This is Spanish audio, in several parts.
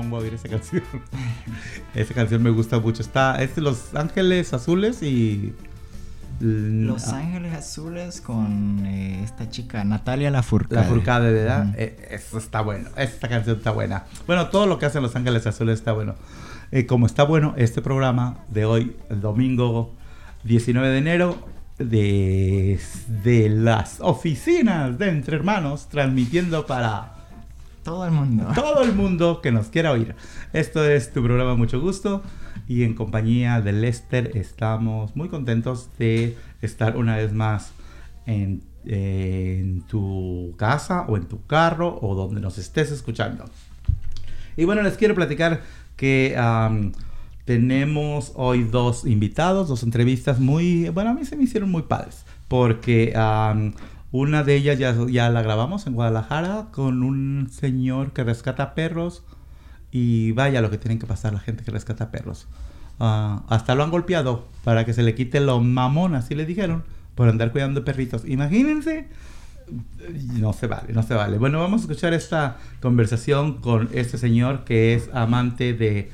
pongo a oír esa canción. esa canción me gusta mucho. Está, es Los Ángeles Azules y... Los Ángeles Azules con eh, esta chica, Natalia Lafourcade. Lafourcade, ¿verdad? Eh, eso está bueno. Esta canción está buena. Bueno, todo lo que hacen Los Ángeles Azules está bueno. Eh, como está bueno este programa de hoy, el domingo 19 de enero, de, de las oficinas de Entre Hermanos, transmitiendo para todo el mundo. Todo el mundo que nos quiera oír. Esto es tu programa Mucho Gusto y en compañía de Lester estamos muy contentos de estar una vez más en, tu casa o en tu carro o donde nos estés escuchando. Y bueno, les quiero platicar que tenemos hoy dos invitados, dos entrevistas muy, bueno, a mí se me hicieron muy padres, porque una de ellas ya, ya la grabamos en Guadalajara con un señor que rescata perros. Y vaya lo que tienen que pasar la gente que rescata perros. Ah, hasta lo han golpeado para que se le quite lo mamón, así le dijeron, por andar cuidando perritos. Imagínense. No se vale, no se vale. Bueno, vamos a escuchar esta conversación con este señor que es amante de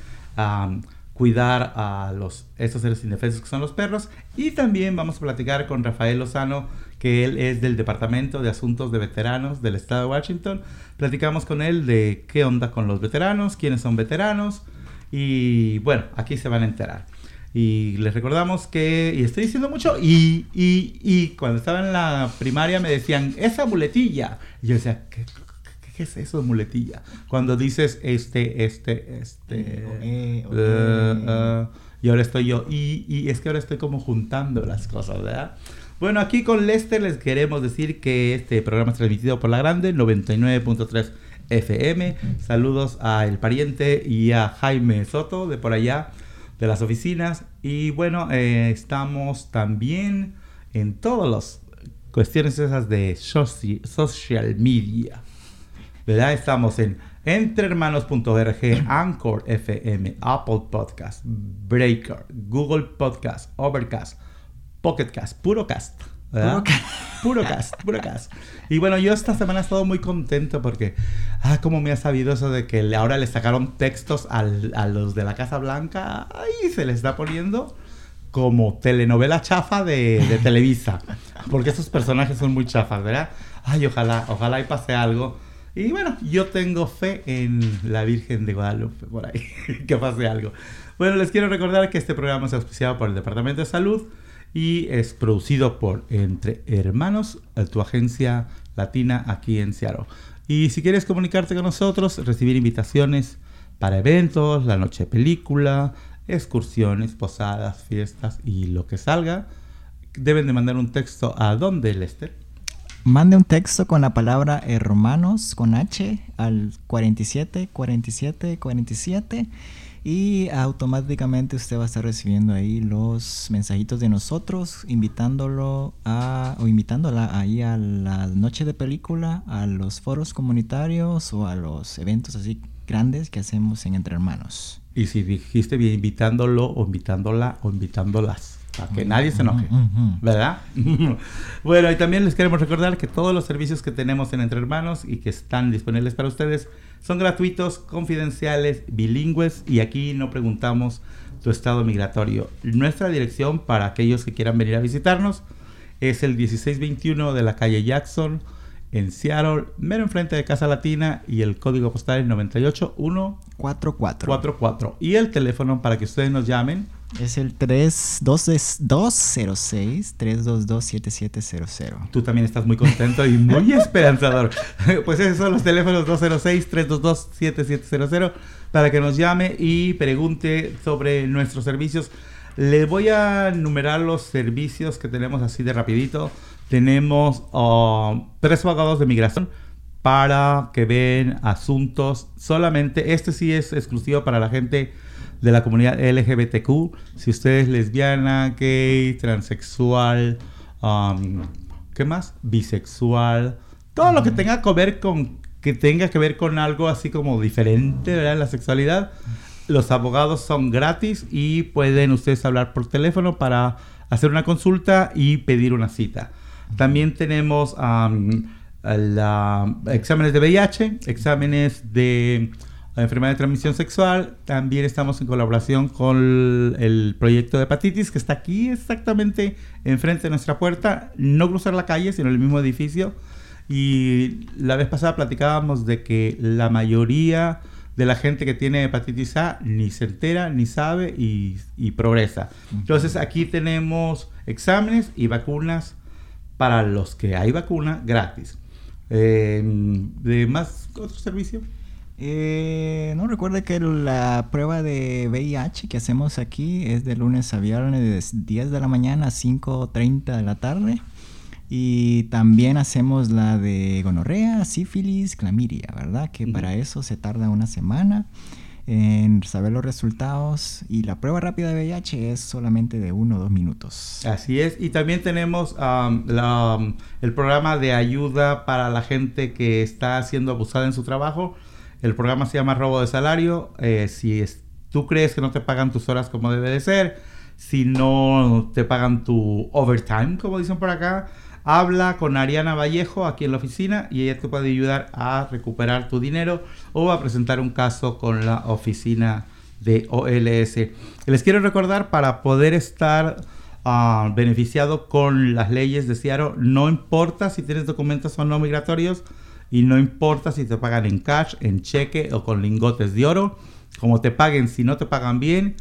cuidar a los, estos seres indefensos que son los perros. Y también vamos a platicar con Rafael Lozano, que él es del Departamento de Asuntos de Veteranos del Estado de Washington. Platicamos con él de qué onda con los veteranos, quiénes son veteranos. Y bueno, aquí se van a enterar. Y les recordamos que, y estoy diciendo mucho, y, y, y cuando estaba en la primaria me decían, esa muletilla. Y yo decía, ¿qué, ¿qué es eso de muletilla? Cuando dices este, este, este. Eh, eh, eh, y ahora estoy yo. Y, y, es que ahora estoy como juntando las cosas, ¿verdad? Bueno, aquí con Lester les queremos decir que este programa es transmitido por La Grande, 99.3 FM. Saludos a El Pariente y a Jaime Soto de por allá, de las oficinas. Y bueno, estamos también en todas las cuestiones esas de social media. ¿verdad? Estamos en entrehermanos.org, Anchor FM, Apple Podcast, Breaker, Google Podcast, Overcast, Pocketcast, Purocast. ¿verdad? Puro cast, puro cast. Y bueno, yo esta semana he estado muy contento porque, ah, como me ha sabido eso de que ahora le sacaron textos a los de la Casa Blanca, ahí se les está poniendo como telenovela chafa de, de Televisa, porque esos personajes son muy chafas, ¿verdad? Ay, ojalá, ojalá y pase algo y bueno, yo tengo fe en la Virgen de Guadalupe, por ahí, que pase algo. Bueno, les quiero recordar que este programa es auspiciado por el Departamento de Salud y es producido por Entre Hermanos, tu agencia latina aquí en Seattle. Y si quieres comunicarte con nosotros, recibir invitaciones para eventos, la noche de película, excursiones, posadas, fiestas y lo que salga, deben de mandar un texto a dónde, Lester mande un texto con la palabra hermanos con H al 47 47 47 y automáticamente usted va a estar recibiendo ahí los mensajitos de nosotros invitándolo a o invitándola ahí a la noche de película, a los foros comunitarios o a los eventos así grandes que hacemos en Entre Hermanos. Y si dijiste bien invitándolo o invitándola o invitándolas para que nadie se enoje, ¿verdad? bueno, y también les queremos recordar que todos los servicios que tenemos en Entre Hermanos y que están disponibles para ustedes son gratuitos, confidenciales, bilingües y aquí no preguntamos tu estado migratorio. Nuestra dirección para aquellos que quieran venir a visitarnos es el 1621 de la calle Jackson en Seattle, mero enfrente de Casa Latina y el código postal es 98144. Y el teléfono para que ustedes nos llamen es el 3206-322-7700. Tú también estás muy contento y muy esperanzador. pues esos son los teléfonos 206-322-7700 para que nos llame y pregunte sobre nuestros servicios. Le voy a enumerar los servicios que tenemos así de rapidito. Tenemos uh, tres abogados de migración para que ven asuntos solamente. Este sí es exclusivo para la gente de la comunidad LGBTQ. Si usted es lesbiana, gay, transexual, um, ¿qué más? Bisexual, todo lo que tenga que ver con que tenga que ver con algo así como diferente, ¿verdad? En la sexualidad. Los abogados son gratis y pueden ustedes hablar por teléfono para hacer una consulta y pedir una cita. También tenemos um, exámenes de VIH, exámenes de enfermedad de transmisión sexual. También estamos en colaboración con el proyecto de hepatitis que está aquí exactamente enfrente de nuestra puerta. No cruzar la calle, sino el mismo edificio. Y la vez pasada platicábamos de que la mayoría de la gente que tiene hepatitis A ni se entera, ni sabe y, progresa. Entonces aquí tenemos exámenes y vacunas para los que hay vacuna gratis. Eh, ¿De más otro servicio? Eh, no recuerde que la prueba de VIH que hacemos aquí es de lunes a viernes de 10 de la mañana a 5.30 de la tarde. Y también hacemos la de gonorrea, sífilis, clamidia, ¿verdad? Que para eso se tarda una semana en saber los resultados y la prueba rápida de VIH es solamente de uno o dos minutos. Así es, y también tenemos el programa de ayuda para la gente que está siendo abusada en su trabajo. El programa se llama Robo de Salario. Eh, si tú crees que no te pagan tus horas como debe de ser, si no te pagan tu overtime, como dicen por acá, habla con Ariana Vallejo aquí en la oficina y ella te puede ayudar a recuperar tu dinero o a presentar un caso con la oficina de OLS. Les quiero recordar para poder estar ah, beneficiado con las leyes de Ciaro, no importa si tienes documentos o no migratorios y no importa si te pagan en cash, en cheque o con lingotes de oro, como te paguen, si no te pagan bien,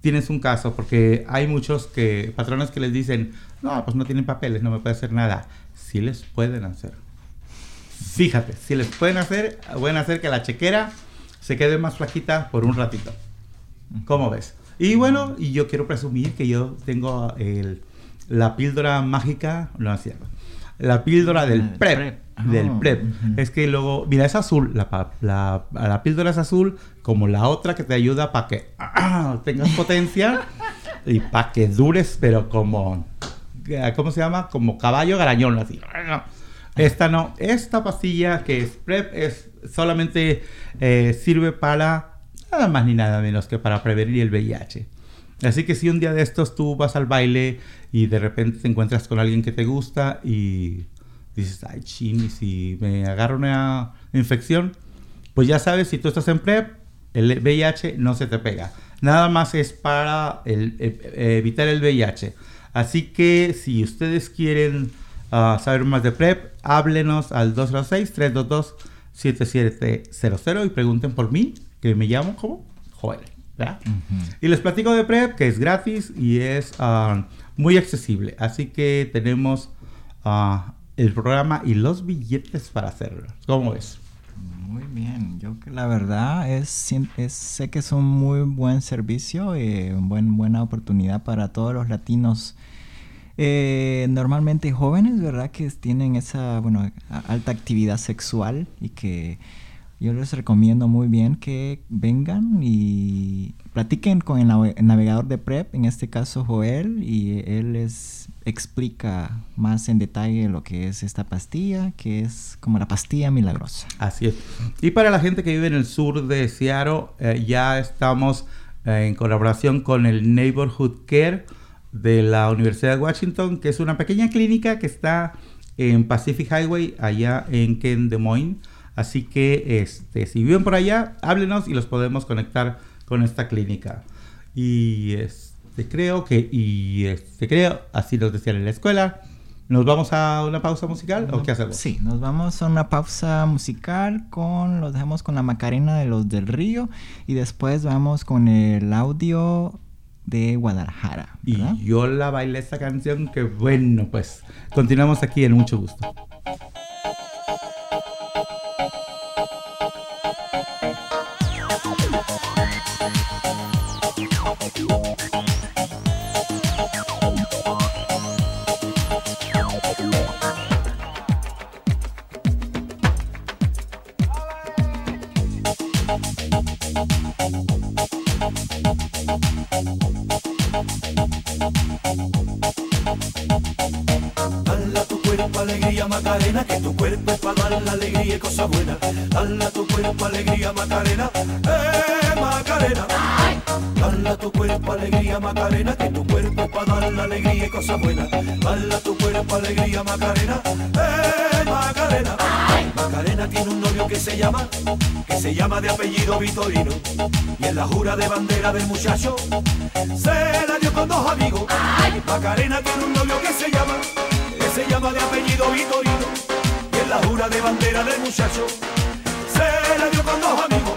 tienes un caso, porque hay muchos que patrones que les dicen, no, pues no tienen papeles, no me puede hacer nada. Sí les pueden hacer. Fíjate, si les pueden hacer, pueden hacer que la chequera se quede más flaquita por un ratito. ¿Cómo ves? Y bueno, y yo quiero presumir que yo tengo el, la píldora mágica, no es cierto, la píldora del PrEP. Del ah, PrEP. Es que luego, mira, es azul, la, la, la, píldora es azul, como la otra que te ayuda para que tengas potencia y para que dures, pero como ¿cómo se llama? Como caballo garañón, así. Esta no, esta pastilla que es PrEP es solamente eh, sirve para nada más ni nada menos que para prevenir el VIH. Así que si un día de estos tú vas al baile y de repente te encuentras con alguien que te gusta y dices, ay, chin, si me agarro una infección, pues ya sabes, si tú estás en PrEP, el VIH no se te pega. Nada más es para e, evitar el VIH. Así que si ustedes quieren ah, saber más de PrEP, háblenos al 206-322-7700 y pregunten por mí, que me llamo como Joel. Y les platico de PrEP, que es gratis y es ah, muy accesible. Así que tenemos ah, el programa y los billetes para hacerlo. ¿Cómo es? Muy bien, yo que la verdad es, sé que es un muy buen servicio y una buena oportunidad para todos los latinos eh, normalmente jóvenes, ¿verdad? Que tienen esa, bueno, alta actividad sexual y que yo les recomiendo muy bien que vengan y platiquen con el, navegador de PrEP, en este caso Joel, y él les explica más en detalle lo que es esta pastilla, que es como la pastilla milagrosa. Así es. Y para la gente que vive en el sur de Seattle, eh, ya estamos eh, en colaboración con el Neighborhood Care de la Universidad de Washington, que es una pequeña clínica que está en Pacific Highway, allá en Ken Des Moines. Así que este, si viven por allá, háblenos y los podemos conectar con esta clínica. Y este, creo que, y este, creo, así nos decían en la escuela, ¿Nos vamos a una pausa musical o qué hacemos? Sí, nos vamos a una pausa musical con, los dejamos con la Macarena de los del Río y después vamos con el audio de Guadalajara. Y yo la bailé esta canción que bueno, pues continuamos aquí en mucho gusto. Alegría, Macarena, eh, Macarena. Dale a tu cuerpo alegría Macarena, que tu cuerpo para dar la alegría y cosas buenas. Dale a tu cuerpo alegría Macarena, eh Macarena. Macarena tiene un novio que se llama, que se llama de apellido Vitorino. Y en la jura de bandera del muchacho, se la dio con dos amigos. Macarena tiene un novio que se llama, que se llama de apellido Vitorino. Y en la jura de bandera del muchacho, se la dio con dos amigos.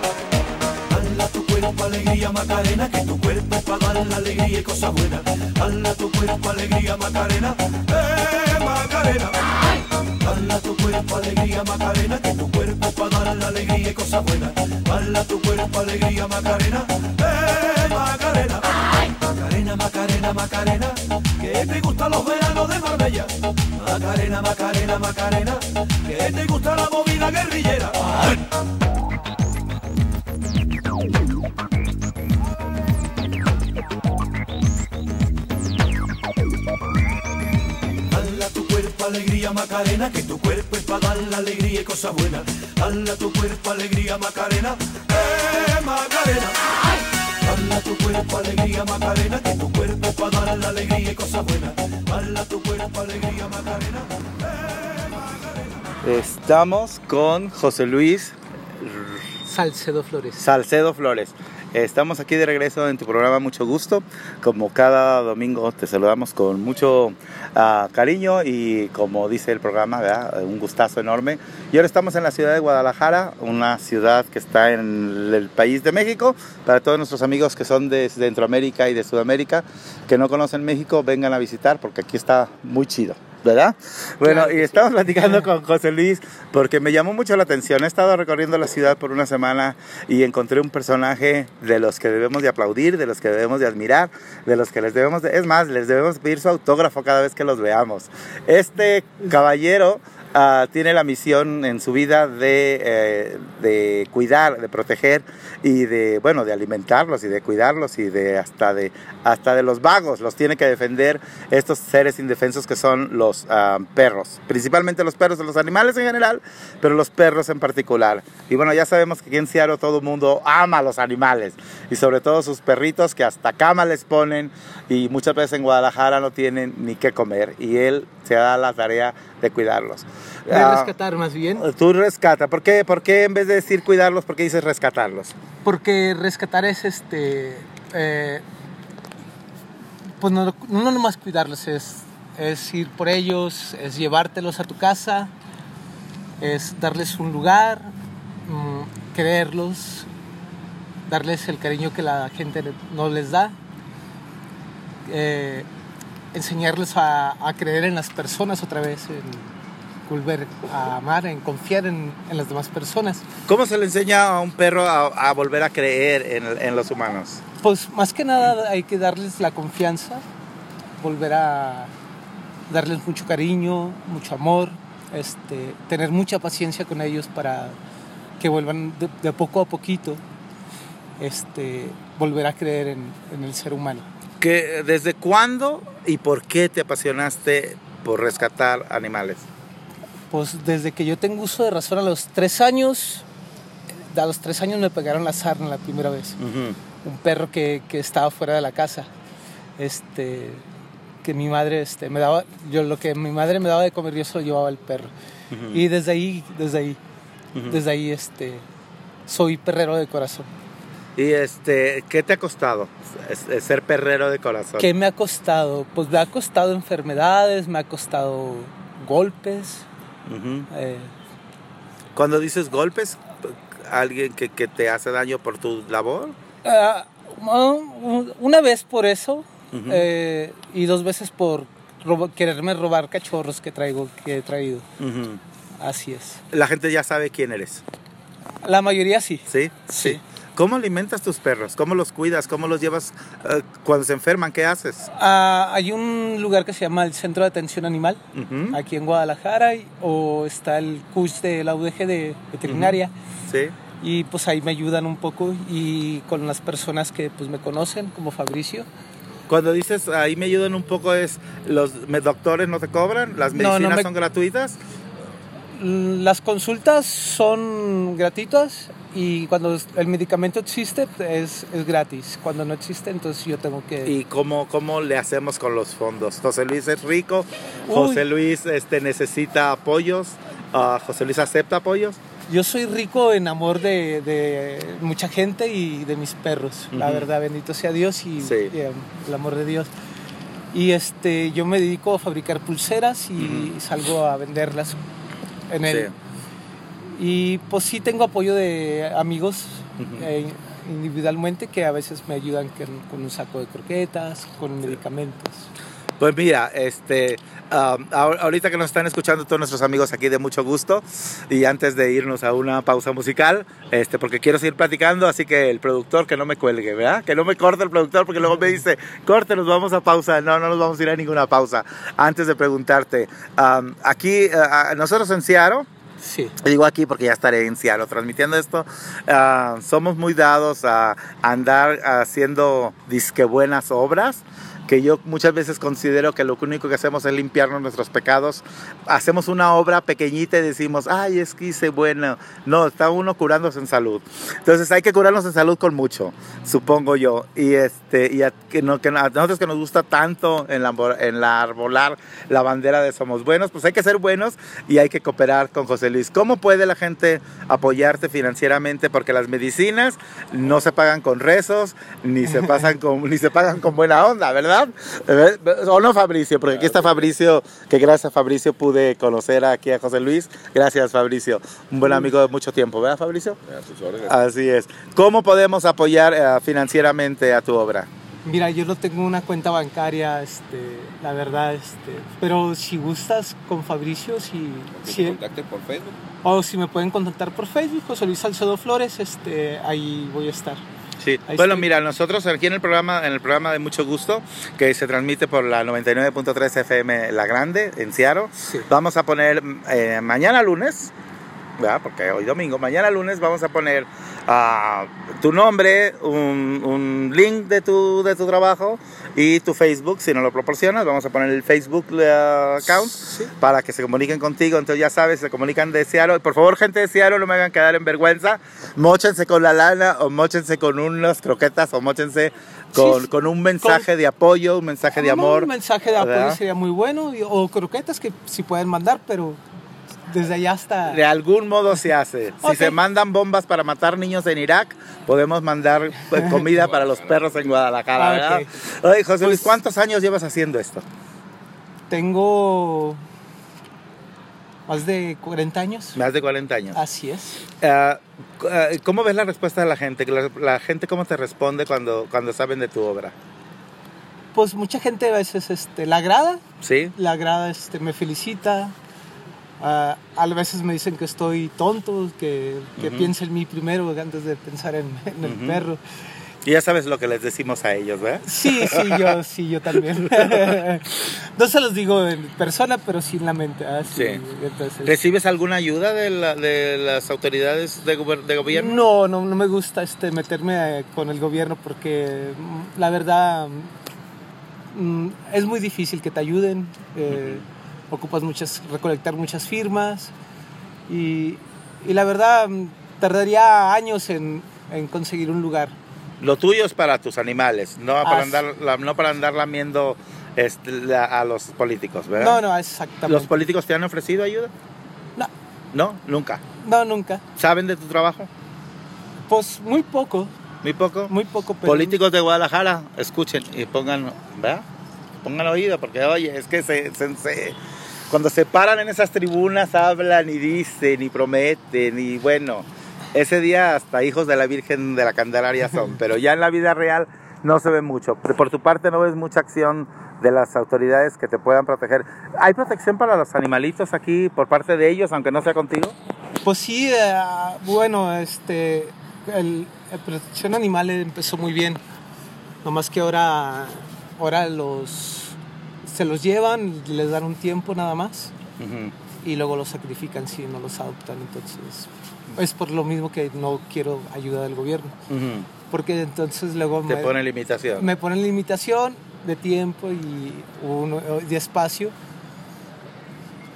Dale a tu cuerpo alegría Macarena, que tu cuerpo es para dar la alegría y cosas buenas. Dale a tu cuerpo alegría Macarena, eh Macarena. Dale a tu cuerpo alegría Macarena, que tu cuerpo es para dar la alegría y cosas buenas. Dale a tu cuerpo alegría Macarena, eh Macarena. Macarena, Macarena, Macarena, que te gustan los veranos de Marbella. Macarena, Macarena, Macarena, que te gusta la movida guerrillera. Dale a tu cuerpo alegría Macarena, que tu cuerpo es para dar la alegría y cosas buenas. Dale a tu cuerpo alegría Macarena, cuerpo para dar la alegría y cosas buenas. Dale a tu cuerpo alegría Macarena, eh Macarena. Estamos con José Luis Salcedo Flores. Salcedo Flores. Estamos aquí de regreso en tu programa Mucho Gusto. Como cada domingo te saludamos con mucho ah, cariño y como dice el programa, un gustazo enorme. Y ahora estamos en la ciudad de Guadalajara, una ciudad que está en el país de México. Para todos nuestros amigos que son de Centroamérica y de Sudamérica, que no conocen México, vengan a visitar porque aquí está muy chido. ¿Verdad? Bueno, Claro y sí. estamos platicando con José Luis porque me llamó mucho la atención. He estado recorriendo la ciudad por una semana y encontré un personaje de los que debemos de aplaudir, de los que debemos de admirar, de los que les debemos de... Es más, les debemos pedir su autógrafo cada vez que los veamos. Este caballero... ah, tiene la misión en su vida de, eh, de cuidar, de proteger y de, bueno, de alimentarlos y de cuidarlos y de hasta de, hasta de los vagos. Los tiene que defender estos seres indefensos que son los ah, perros. Principalmente los perros, los animales en general, pero los perros en particular. Y bueno, ya sabemos que aquí en Seattle todo el mundo ama a los animales y sobre todo sus perritos que hasta cama les ponen y muchas veces en Guadalajara no tienen ni qué comer y él se da la tarea de cuidarlos. De Ah, rescatar más bien. Tú rescata. ¿Por qué, ¿Por qué en vez de decir cuidarlos, por qué dices rescatarlos? Porque rescatar es este. eh, pues no, no nomás cuidarlos, es, es ir por ellos, es llevártelos a tu casa, es darles un lugar, mm, quererlos, darles el cariño que la gente no les da, eh, enseñarles a, a creer en las personas otra vez, en volver a amar, en confiar en, en las demás personas. ¿Cómo se le enseña a un perro a, a volver a creer en, en los humanos? Pues más que nada hay que darles la confianza, volver a darles mucho cariño, mucho amor, este, tener mucha paciencia con ellos para que vuelvan de, de poco a poquito, este, volver a creer en, en el ser humano. ¿Que, ¿Desde cuándo y por qué te apasionaste por rescatar animales? Pues desde que yo tengo uso de razón a los tres años, a los tres años me pegaron la sarna la primera vez. un perro que, que estaba fuera de la casa. Este, que mi madre este, me daba, yo lo que mi madre me daba de comer, yo se lo llevaba al perro. Y desde ahí, desde ahí, desde ahí, este, soy perrero de corazón. ¿Y este, qué te ha costado ser perrero de corazón? ¿Qué me ha costado? Pues me ha costado enfermedades, me ha costado golpes. Eh, Cuando dices golpes, alguien que, que te hace daño por tu labor. ah, un- una vez por eso eh, y dos veces por robo- quererme robar cachorros que traigo, que he traído. Así es. La gente ya sabe quién eres, La mayoría sí. ¿sí? Sí. ¿Cómo alimentas tus perros? ¿Cómo los cuidas? ¿Cómo los llevas eh, cuando se enferman? ¿Qué haces? Ah, hay un lugar que se llama el Centro de Atención Animal, aquí en Guadalajara, y- o está el CUS de la UDG de veterinaria, Sí. y pues ahí me ayudan un poco, y con las personas que pues me conocen, como Fabricio. Cuando dices ahí me ayudan un poco es los doctores no te cobran, las No, no medicinas me- son gratuitas. Mm, Las consultas son gratuitas y cuando el medicamento existe es, es gratis. Cuando no existe, entonces yo tengo que... ¿Y cómo, cómo le hacemos con los fondos? José Luis es rico, Uy. José Luis este, necesita apoyos, ah, José Luis acepta apoyos. Yo soy rico en amor de, de mucha gente y de mis perros. La verdad, bendito sea Dios y, Sí. y, um, el amor de Dios. Y este, yo me dedico a fabricar pulseras y salgo a venderlas en él. Y pues sí tengo apoyo de amigos eh, individualmente que a veces me ayudan con un saco de croquetas, con medicamentos. Pues mira, este, um, ahor- ahorita que nos están escuchando todos nuestros amigos aquí de mucho gusto y antes de irnos a una pausa musical, este, porque quiero seguir platicando, así que el productor que no me cuelgue, ¿verdad? Que no me corte el productor porque luego me dice, corte, nos vamos a pausa. No, no nos vamos a ir a ninguna pausa. Antes de preguntarte, um, aquí, uh, uh, nosotros en Seattle, Sí. Digo aquí porque ya estaré en Seattle transmitiendo esto. ah, somos muy dados a andar haciendo disque buenas obras. Que yo muchas veces considero que lo único que hacemos es limpiarnos nuestros pecados. Hacemos una obra pequeñita y decimos, ay, es que hice bueno. No, está uno curándose en salud. Entonces hay que curarnos en salud con mucho, supongo yo. Y, este, y a, que no, que nosotros que nos gusta tanto en la, en la arbolar la bandera de Somos Buenos, pues hay que ser buenos y hay que cooperar con José Luis. ¿Cómo puede la gente apoyarte financieramente? Porque las medicinas no se pagan con rezos, ni se, pasan con, ni se pagan con buena onda, ¿verdad? ¿Eh? ¿O no, Fabricio? Porque aquí está Fabricio, que gracias a Fabricio pude conocer aquí a José Luis. Gracias, Fabricio. Un buen amigo de mucho tiempo, ¿verdad, Fabricio? Así es. ¿Cómo podemos apoyar eh, financieramente a tu obra? Mira, yo no tengo una cuenta bancaria, este, la verdad, este, pero si gustas con Fabricio, si, si- te contacte por Facebook. o si me pueden contactar por Facebook, José Luis Salcedo Flores, este, ahí voy a estar. Sí. Ahí Bueno, estoy. mira, nosotros aquí en el programa, en el programa de Mucho Gusto, que se transmite por la 99.3 FM La Grande, en Seattle, Sí. vamos a poner eh, mañana lunes, ¿verdad? porque hoy domingo, mañana lunes vamos a poner ah, tu nombre, un, un link de tu, de tu trabajo y tu Facebook, si no lo proporcionas, vamos a poner el Facebook eh, account Sí. para que se comuniquen contigo. Entonces ya sabes, se comunican de Seattle. Por favor, gente de Seattle, no me hagan quedar en vergüenza. Móchense con la lana o móchense con unas croquetas o móchense con, Sí, con un mensaje de apoyo, un mensaje de amor. Un mensaje de apoyo sería muy bueno, o croquetas que si pueden mandar, pero desde allá hasta... De algún modo se hace. Si Ok. se mandan bombas para matar niños en Irak, podemos mandar pues, comida para los perros en Guadalajara, Ah, ¿verdad? ok. Oye, José Luis, Pues- ¿cuántos años llevas haciendo esto? Tengo más de 40 años. Más de 40 años. Así es. Ah, ¿Cómo ves la respuesta de la gente? La, la gente cómo te responde cuando, cuando saben de tu obra? Pues mucha gente a veces este, la agrada, ¿Sí? la agrada, este, me felicita. Ah, a veces me dicen que estoy tonto, que, que Ujú. piense en mí primero antes de pensar en, en el Ujú. perro. Y ya sabes lo que les decimos a ellos, ¿verdad? Sí, sí, yo, sí, yo también. no se los digo en persona, pero sí en la mente. ah, sí. Sí. Entonces, ¿Recibes alguna ayuda de, la- de las autoridades de, de gobierno? No, no, no me gusta este, meterme eh, con el gobierno porque mm, la verdad mm, es muy difícil que te ayuden. eh, Ocupas muchas, recolectar muchas firmas y, y la verdad mm, tardaría años en, en conseguir un lugar. Lo tuyo es para tus animales, no para andar, la- no para andar lamiendo este, la- a los políticos, ¿verdad? No, no, exactamente. ¿Los políticos te han ofrecido ayuda? No, No, nunca. no, nunca. ¿Saben de tu trabajo? Pues muy poco, Muy poco. muy poco. Pero Políticos de Guadalajara, escuchen y pongan, ¿verdad? Pongan oído, porque oye, es que se, se- se- cuando se paran en esas tribunas hablan y dicen y prometen y bueno, ese día hasta hijos de la Virgen de la Candelaria son, pero ya en la vida real no se ve mucho. Por tu parte no ves mucha acción de las autoridades que te puedan proteger. ¿Hay protección para los animalitos aquí por parte de ellos, aunque no sea contigo? Pues sí, eh, bueno, este, el, el protección animal empezó muy bien. Nomás que ahora, ahora los, se los llevan, les dan un tiempo nada más y luego los sacrifican si no los adoptan. Entonces, es por lo mismo que no quiero ayuda del gobierno. Porque entonces luego Te me, pone limitación. me ponen limitación de tiempo y uno, de espacio.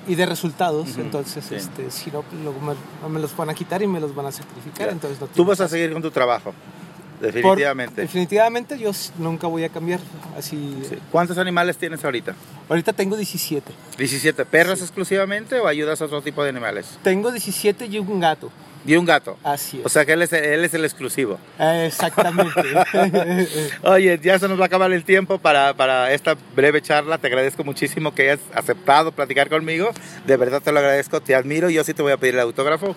y de resultados. Entonces, este, si no, luego me, me, los van a quitar y me los van a sacrificar. Entonces, no Tú vas a seguir con tu trabajo. Definitivamente. definitivamente yo nunca voy a cambiar así. ¿Cuántos animales tienes ahorita? Ahorita tengo 17. ¿17 perros exclusivamente o ayudas a otro tipo de animales? Tengo 17 y un gato. Y un gato. Así es. O sea que él es, él es el exclusivo. exactamente. Oye, ya se nos va a acabar el tiempo para, para, esta breve charla. Te agradezco muchísimo que hayas aceptado platicar conmigo. De verdad te lo agradezco, te admiro. Yo sí te voy a pedir el autógrafo.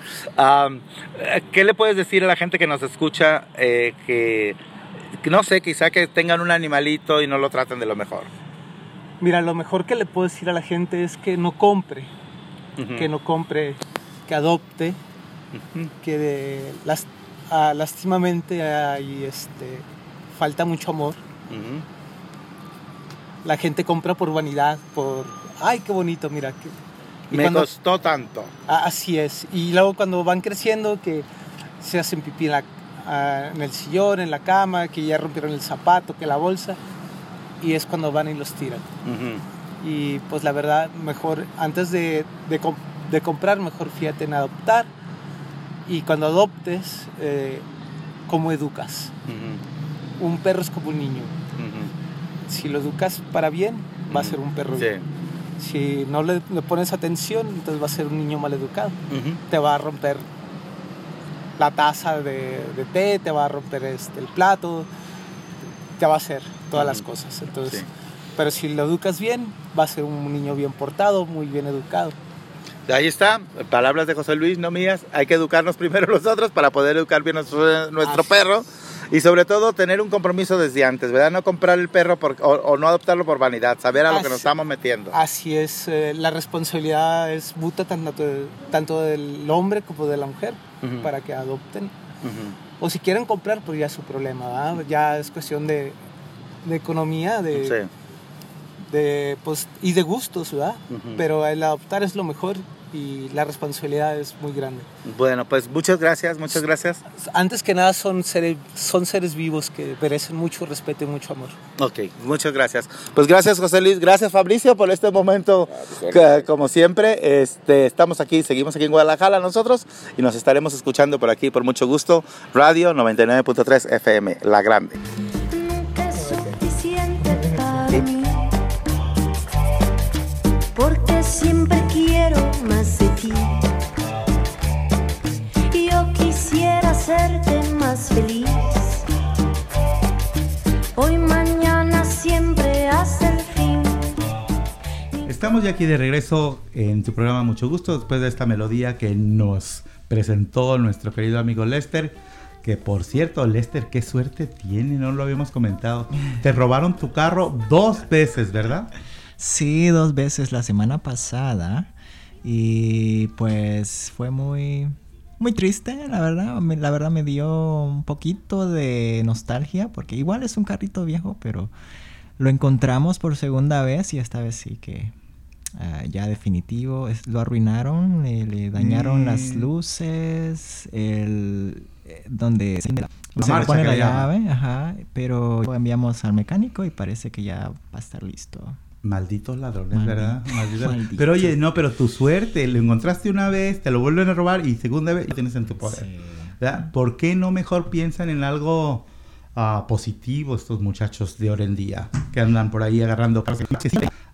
¿Qué le puedes decir a la gente que nos escucha eh, que, no sé, quizá que tengan un animalito y no lo traten de lo mejor? Mira, lo mejor que le puedo decir a la gente es que no compre. Que no compre, que adopte que de, las, ah, hay este, falta mucho amor. La gente compra por vanidad, por, ay, qué bonito, mira. Que, Me costó tanto. Ah, así es. Y luego cuando van creciendo, que se hacen pipí en, la, ah, en, el sillón, en la cama, que ya rompieron el zapato, que la bolsa, y es cuando van y los tiran. Y pues la verdad, mejor, antes de, de, de comprar, mejor fíjate en adoptar y cuando adoptes, eh, ¿cómo educas? Un perro es como un niño. Si lo educas para bien, va a ser un perro bien. Si no le, pones atención, entonces va a ser un niño mal educado. Te va a romper la taza de, té, te va a romper este, el plato, te va a hacer todas las cosas. Entonces, Pero si lo educas bien, va a ser un niño bien portado, muy bien educado. Ahí está, palabras de José Luis, no mías. Hay que educarnos primero nosotros para poder educar bien nuestro, nuestro perro. Y sobre todo tener un compromiso desde antes, ¿verdad? No comprar el perro por, o, no adoptarlo por vanidad, saber a lo que nos estamos metiendo. Así es, eh, la responsabilidad es mutua tanto, tanto del hombre como de la mujer para que adopten. O si quieren comprar, pues ya es su problema, ¿verdad? Ya es cuestión de, de economía, de, de, pues, y de gustos, ¿verdad? Pero el adoptar es lo mejor y la responsabilidad es muy grande. Bueno, pues muchas gracias, muchas gracias. Antes que nada son seres, son seres vivos que merecen mucho respeto y mucho amor. Ok, muchas gracias. Pues gracias José Luis, gracias Fabricio por este momento, como siempre, este, estamos aquí, seguimos aquí en Guadalajara nosotros y nos estaremos escuchando por aquí por mucho gusto, Radio 99.3 FM, La Grande. porque siempre quiero Estamos ya aquí de regreso en tu programa Mucho Gusto después de esta melodía que nos presentó nuestro querido amigo Lester. Que por cierto, Lester, qué suerte tiene, no lo habíamos comentado. Te robaron tu carro dos veces, ¿verdad? Sí, dos veces la semana pasada. Y pues fue muy, muy triste, la verdad. la verdad me dio un poquito de nostalgia, porque igual es un carrito viejo, pero lo encontramos por segunda vez y esta vez sí que ah, ya definitivo. lo arruinaron, eh, le dañaron las mm. luces, el eh, donde se, pone la llave, ajá, pero enviamos al mecánico y parece que ya va a estar listo. Malditos ladrones, ¿verdad? Pero oye, no, pero tu suerte, lo encontraste una vez, te lo vuelven a robar y segunda vez y tienes en tu poder. ¿Por qué no mejor piensan en algo ah, positivo estos muchachos de ahora en día que andan por ahí agarrando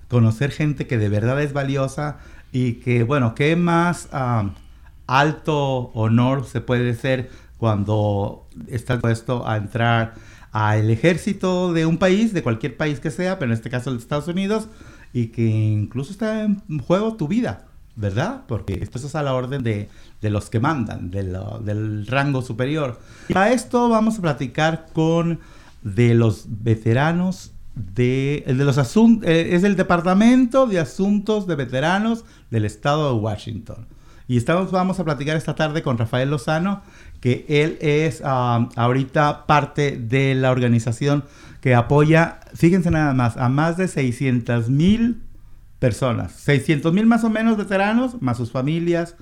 Conocer gente que de verdad es valiosa y que, bueno, qué más alto honor se puede ser cuando estás puesto a entrar al ejército de un país, de cualquier país que sea, pero en este caso de Estados Unidos, y que incluso está en juego tu vida, ¿verdad? Porque esto es a la orden de, los que mandan, del rango superior. Y para esto vamos a platicar con de los veteranos de, de los asuntos, eh, es el Departamento de Asuntos de Veteranos del Estado de Washington. Y estamos, vamos a platicar esta tarde con Rafael Lozano, que él es ah, ahorita parte de la organización que apoya, fíjense nada más, a más de 600 mil personas. 600 mil más o menos veteranos, más sus familias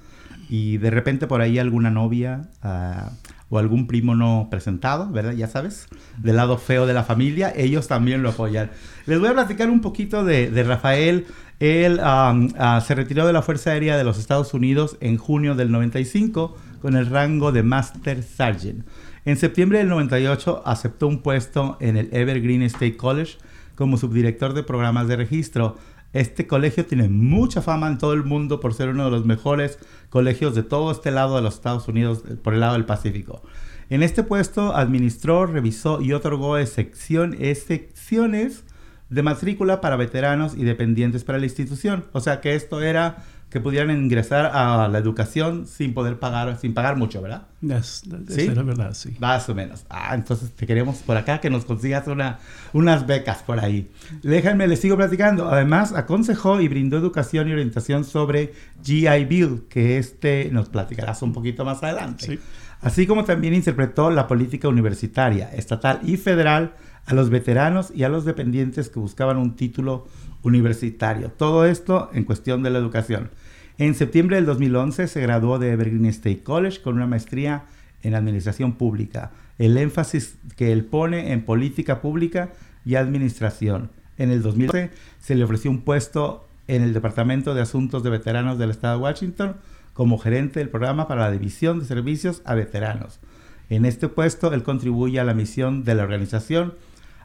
y de repente por ahí alguna novia, uh, o algún primo no presentado, ¿verdad? Ya sabes, del lado feo de la familia, ellos también lo apoyan. Les voy a platicar un poquito de, Rafael. Él uh, se retiró de la Fuerza Aérea de los Estados Unidos en junio del 95 con el rango de Master Sergeant. En septiembre del 98 aceptó un puesto en el Evergreen State College como subdirector de programas de registro. Este colegio tiene mucha fama en todo el mundo por ser uno de los mejores colegios de todo este lado de los Estados Unidos, por el lado del Pacífico. En este puesto administró, revisó y otorgó excepciones de matrícula para veteranos y dependientes para la institución. O sea que esto era que pudieran ingresar a la educación sin poder pagar, sin pagar mucho, ¿verdad? Es, ¿Sí? la verdad, sí. Más o menos. Ah, entonces te queremos por acá que nos consigas una, unas becas por ahí. Déjenme, les sigo platicando. Además, aconsejó y brindó educación y orientación sobre GI Bill, que este nos platicarás un poquito más adelante. Sí. Así como también interpretó la política universitaria, estatal y federal a los veteranos y a los dependientes que buscaban un título universitario. Todo esto en cuestión de la educación. En septiembre del 2011 se graduó de Evergreen State College con una maestría en Administración Pública. El énfasis que él pone en política pública y administración. En el 2011 se le ofreció un puesto en el Departamento de Asuntos de Veteranos del Estado de Washington como gerente del programa para la División de Servicios a Veteranos. En este puesto, él contribuye a la misión de la organización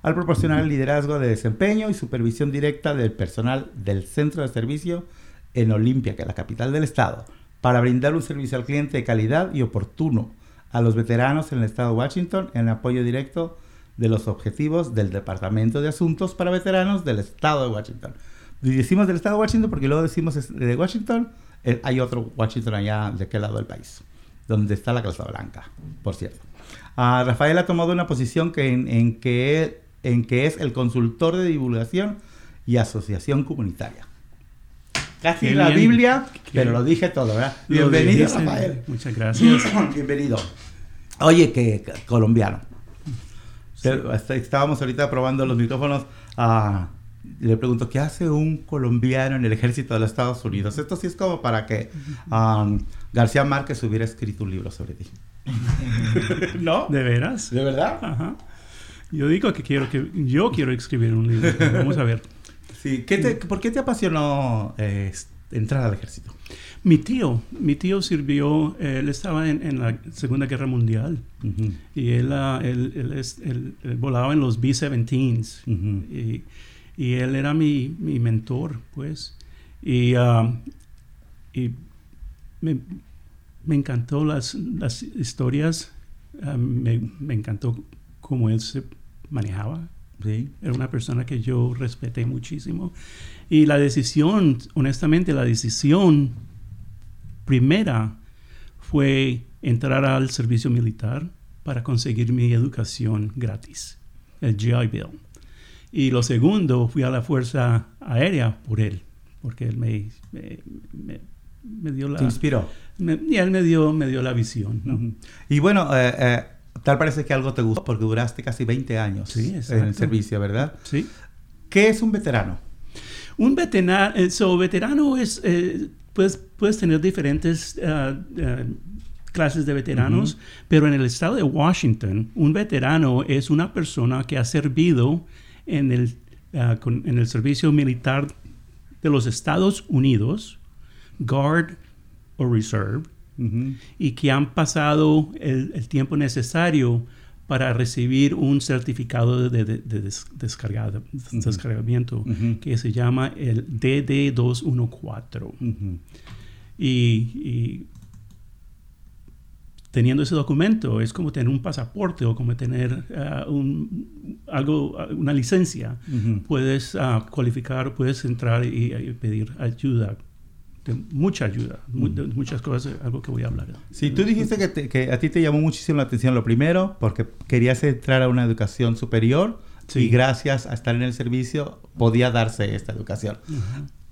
al proporcionar el liderazgo de desempeño y supervisión directa del personal del centro de servicio en Olimpia, que es la capital del estado, para brindar un servicio al cliente de calidad y oportuno a los veteranos en el estado de Washington en apoyo directo de los objetivos del Departamento de Asuntos para Veteranos del estado de Washington. Y decimos del estado de Washington porque luego decimos de Washington, eh, hay otro Washington allá de aquel lado del país, donde está la Casa Blanca, por cierto. Uh, Rafael ha tomado una posición que en, que, en que es el consultor de divulgación y asociación comunitaria. Casi la Biblia, pero lo dije todo, ¿verdad? Bienvenido, Rafael. Muchas gracias. Bienvenido. Oye, que colombiano. Estábamos ahorita probando los micrófonos. Uh, le pregunto, ¿qué hace un colombiano en el ejército de los Estados Unidos? Esto sí es como para que um, García Márquez hubiera escrito un libro sobre ti. ¿No? ¿De veras? ¿De verdad? Ajá. Yo digo que quiero que yo quiero escribir un libro. Vamos a ver. Sí. ¿Qué te, ¿Por qué te apasionó eh, entrar al ejército? Mi tío, mi tío sirvió, él estaba en, la Segunda Guerra Mundial y él, uh, él, él, él, volaba en los B-17s y, y, él era mi, mi mentor, pues. Y, uh, y me, me, encantó las, las historias, uh, me, me encantó cómo él se manejaba ¿sí? Era una persona que yo respeté muchísimo. Y la decisión, honestamente, la decisión primera fue entrar al servicio militar para conseguir mi educación gratis, el GI Bill. Y lo segundo, fui a la Fuerza Aérea por él, porque él me, me, dio la... ¿Te inspiró? y él me dio, me dio la visión. Y bueno, eh, eh Tal parece que algo te gustó porque duraste casi 20 años en el servicio, ¿verdad? Sí. ¿Qué es un veterano? Un veterano, eh, so, veterano es, eh, puedes, puedes tener diferentes uh, uh, clases de veteranos, pero en el estado de Washington, un veterano es una persona que ha servido en el, con, en el servicio militar de los Estados Unidos, Guard o Reserve, y que han pasado el, tiempo necesario para recibir un certificado de, descargamiento que se llama el DD214. y, teniendo ese documento es como tener un pasaporte o como tener uh, un, algo, una licencia. Puedes uh, cualificar, puedes entrar y, y, pedir ayuda mucha ayuda, muchas cosas, algo que voy a hablar. Sí, tú dijiste que, que, a ti te llamó muchísimo la atención lo primero, porque querías entrar a una educación superior y gracias a estar en el servicio podía darse esta educación.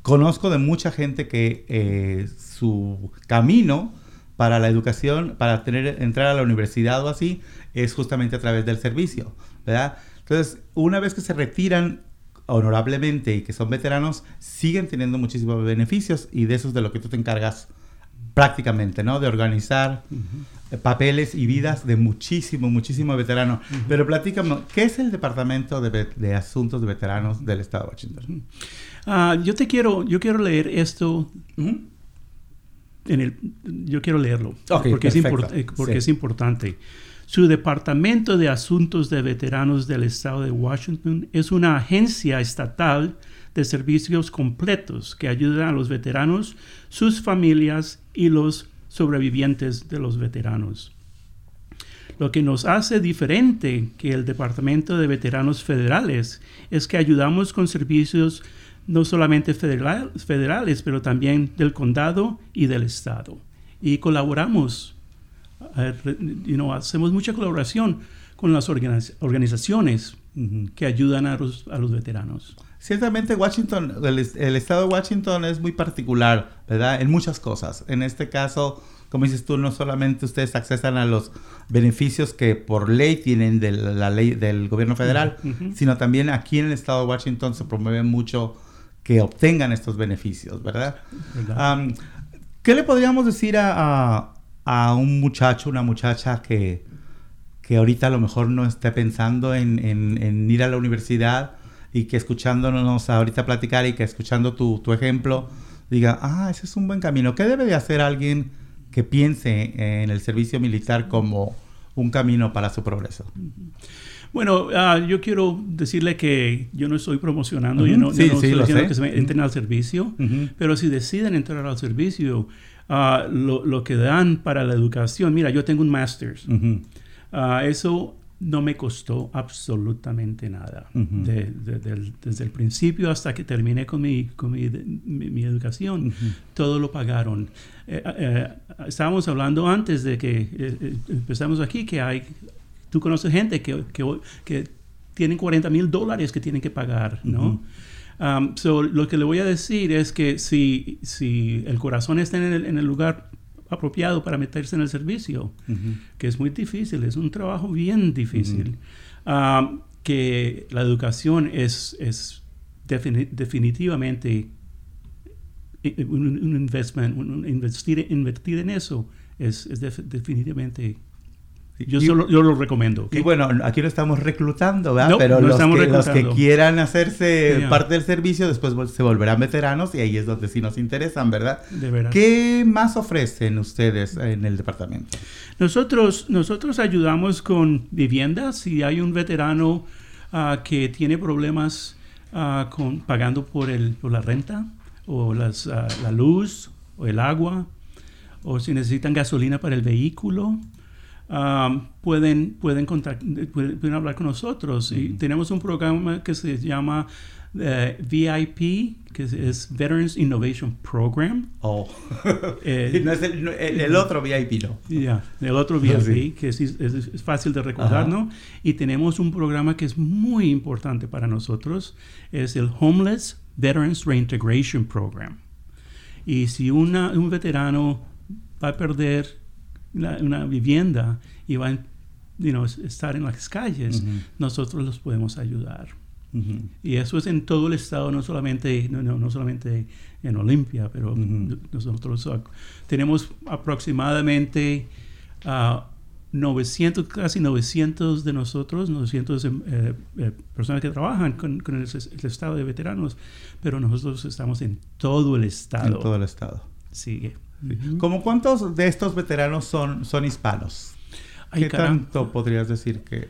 Conozco de mucha gente que eh, su camino para la educación, para tener, entrar a la universidad o así, es justamente a través del servicio, ¿verdad? Entonces, una vez que se retiran honorablemente y que son veteranos, siguen teniendo muchísimos beneficios y de eso es de lo que tú te encargas prácticamente, ¿no? De organizar papeles y vidas de muchísimo, muchísimo veteranos. Pero platícame, ¿qué es el Departamento de, Asuntos de Veteranos del Estado de Washington? Ah, yo te quiero, yo quiero leer esto en el, yo quiero leerlo porque, es, eh, porque Sí. es importante. Su Departamento de Asuntos de Veteranos del Estado de Washington es una agencia estatal de servicios completos que ayuda a los veteranos, sus familias y los sobrevivientes de los veteranos. Lo que nos hace diferente que el Departamento de Veteranos Federales es que ayudamos con servicios no solamente federal- federales, pero también del condado y del estado. Y colaboramos, you know, hacemos mucha colaboración con las organiz- organizaciones que ayudan a los, a los veteranos. Ciertamente Washington, el, el estado de Washington es muy particular, ¿verdad? En muchas cosas. En este caso, como dices tú, no solamente ustedes accesan a los beneficios que por ley tienen de la ley del gobierno federal, Ujú. sino también aquí en el estado de Washington se promueve mucho que obtengan estos beneficios, ¿verdad? ¿verdad? Am, ¿Qué le podríamos decir a, a- a un muchacho, una muchacha que, que ahorita a lo mejor no esté pensando en, en- en ir a la universidad y que escuchándonos ahorita platicar y que escuchando tu, tu ejemplo diga, ah, ese es un buen camino? ¿Qué debe de hacer alguien que piense en el servicio militar como un camino para su progreso? Bueno, ah, yo quiero decirle que yo no estoy promocionando, yo Ujú. no, yo Sí, no sí, estoy diciendo sé. que se entren al servicio, Ujú. pero si deciden entrar al servicio, ah, lo, lo que dan para la educación, mira, yo tengo un master's, Ujú. Ah, eso no me costó absolutamente nada. Ujú. De- de- del- desde el principio hasta que terminé con mi, con mi, mi- mi educación, todo lo pagaron. Eh, eh, estábamos hablando antes de que eh, eh, empezamos aquí, que hay, tú conoces gente que, que, que tienen 40 mil dólares que tienen que pagar, ¿no? Um, so, lo que le voy a decir es que si, si el corazón está en el, en el lugar apropiado para meterse en el servicio, que es muy difícil, es un trabajo bien difícil, um, que la educación es, es defini- definitivamente un, un investment, un- un investir, invertir en eso es, es def- definitivamente, yo, Y- solo, yo lo recomiendo. Y bueno, aquí no estamos reclutando, ¿verdad? No, Pero no los, que, los que reclutando. quieran hacerse parte del servicio, después se volverán veteranos y ahí es donde sí nos interesan, ¿verdad? De veras. ¿Qué más ofrecen ustedes en el departamento? Nosotros, nosotros ayudamos con viviendas. Si hay un veterano ah, que tiene problemas ah, con pagando por, el, por la renta o las, ah, la luz o el agua, o si necesitan gasolina para el vehículo, ah, pueden, pueden, pueden, pueden hablar con nosotros. Y tenemos un programa que se llama eh, VIP, que es, Veterans Innovation Program. Oh. Eh, no es el, no, el- el otro VIP, ¿no? Ya, el otro VIP, Sí. que es, es- es fácil de recordar. ¿no? Y tenemos un programa que es muy importante para nosotros, es el Homeless Veterans Reintegration Program. Y si una- un veterano va a perder la- una vivienda y va a you know, estar en las calles, nosotros los podemos ayudar. Y eso es en todo el estado, no solamente, no, no, no solamente en Olimpia, pero nosotros ah, tenemos aproximadamente ah, 900, casi 900 de nosotros, 900 em, eh, eh, personas que trabajan con, con el, el estado de veteranos, pero nosotros estamos en todo el estado. En todo el estado. Sí. ¿Cómo cuántos de estos veteranos son, son hispanos? Ay, ¿Qué caramba. tanto podrías decir que...?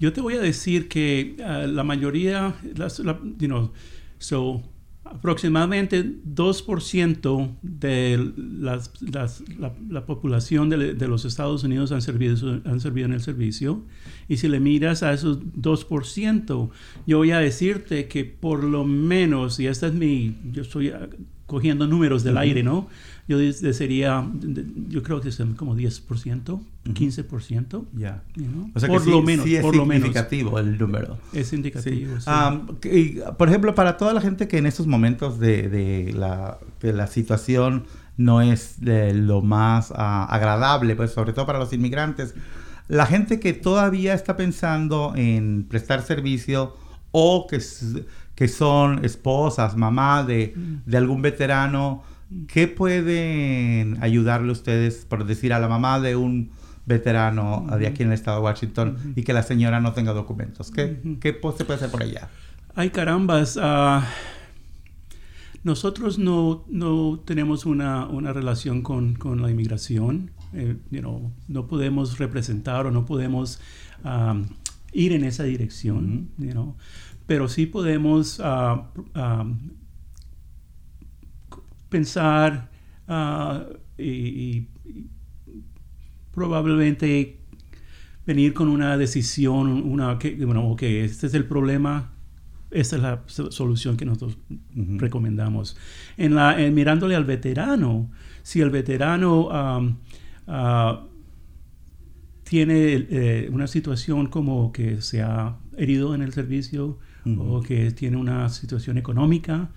Yo te voy a decir que ah, la mayoría, las, la- you know, so, aproximadamente 2% de las- las- la, la población de, de los Estados Unidos han servido, han servido en el servicio. Y si le miras a esos 2%, yo voy a decirte que por lo menos, y esta es mi, yo ah, cogiendo números del aire, ¿no? Yo sería, yo creo que es como 10%, 15%. Ya. you know, O sea por que sí, lo menos, sí es por lo menos. significativo el número. Es indicativo. sí. Que- y, por ejemplo, para toda la gente que en estos momentos de, de la, de la situación no es de lo más ah, agradable, pues sobre todo para los inmigrantes, la gente que todavía está pensando en prestar servicio o que, que son esposas, mamá de, de algún veterano ¿qué pueden ayudarle ustedes, por decir, a la mamá de un veterano de aquí en el estado de Washington y que la señora no tenga documentos? ¿Qué, ¿qué se puede hacer por allá? Ay, carambas. ah, nosotros no, no tenemos una, una relación con, con la inmigración. Eh, you know, no podemos representar o no podemos um, ir en esa dirección. you know. Pero sí podemos ah, um, pensar ah, y, probablemente venir con una decisión, una que, bueno, ok, este es el problema, esta es la so- solución que nosotros recomendamos. En la, en mirándole al veterano, si el veterano um, ah, tiene eh, una situación como que se ha herido en el servicio o que tiene una situación económica,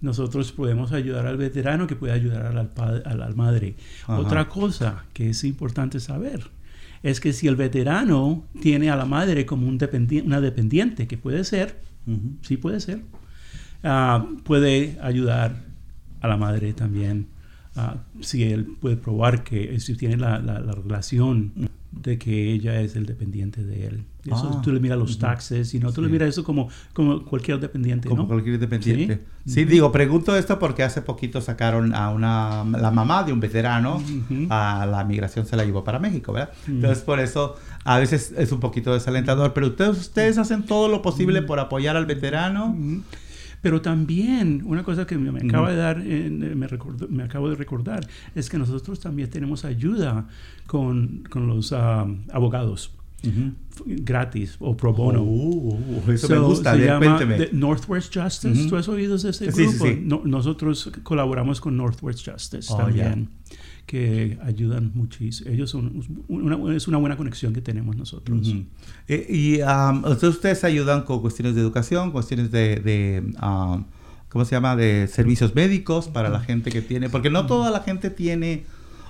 nosotros podemos ayudar al veterano que puede ayudar al, pa- a la madre. Ajá. Otra cosa que es importante saber es que si el veterano tiene a la madre como un dependi- una dependiente, que puede ser, Ujú. sí puede ser, ah, puede ayudar a la madre también. ah, si él puede probar que si tiene la, la- la relación de que ella es el dependiente de él. Eso Ah, tú le miras los taxes y no tú le miras eso como, como cualquier dependiente. Como ¿no? cualquier dependiente. Sí. Sí, digo, pregunto esto porque hace poquito sacaron a una, la mamá de un veterano, a la migración se la llevó para México, ¿verdad? Entonces, por eso a veces es un poquito desalentador, pero ustedes, ustedes hacen todo lo posible por apoyar al veterano. Pero también, una cosa que me, acaba de dar, eh, me, recordó- me acabo de recordar, es que nosotros también tenemos ayuda con, con los ah, abogados gratis o pro bono. Uh, eso me gusta, se llama. The Northwest Justice. Ujú. ¿Tú has oído de ese Sí, sí, grupo? sí. No- nosotros colaboramos con Northwest Justice Oh, también, que ayudan muchísimo. Ellos son una, es una buena conexión que tenemos nosotros. Eh, y um, entonces ustedes ayudan con cuestiones de educación, cuestiones de, de, um, ¿cómo se llama? De servicios médicos para la gente que tiene, porque no toda la gente tiene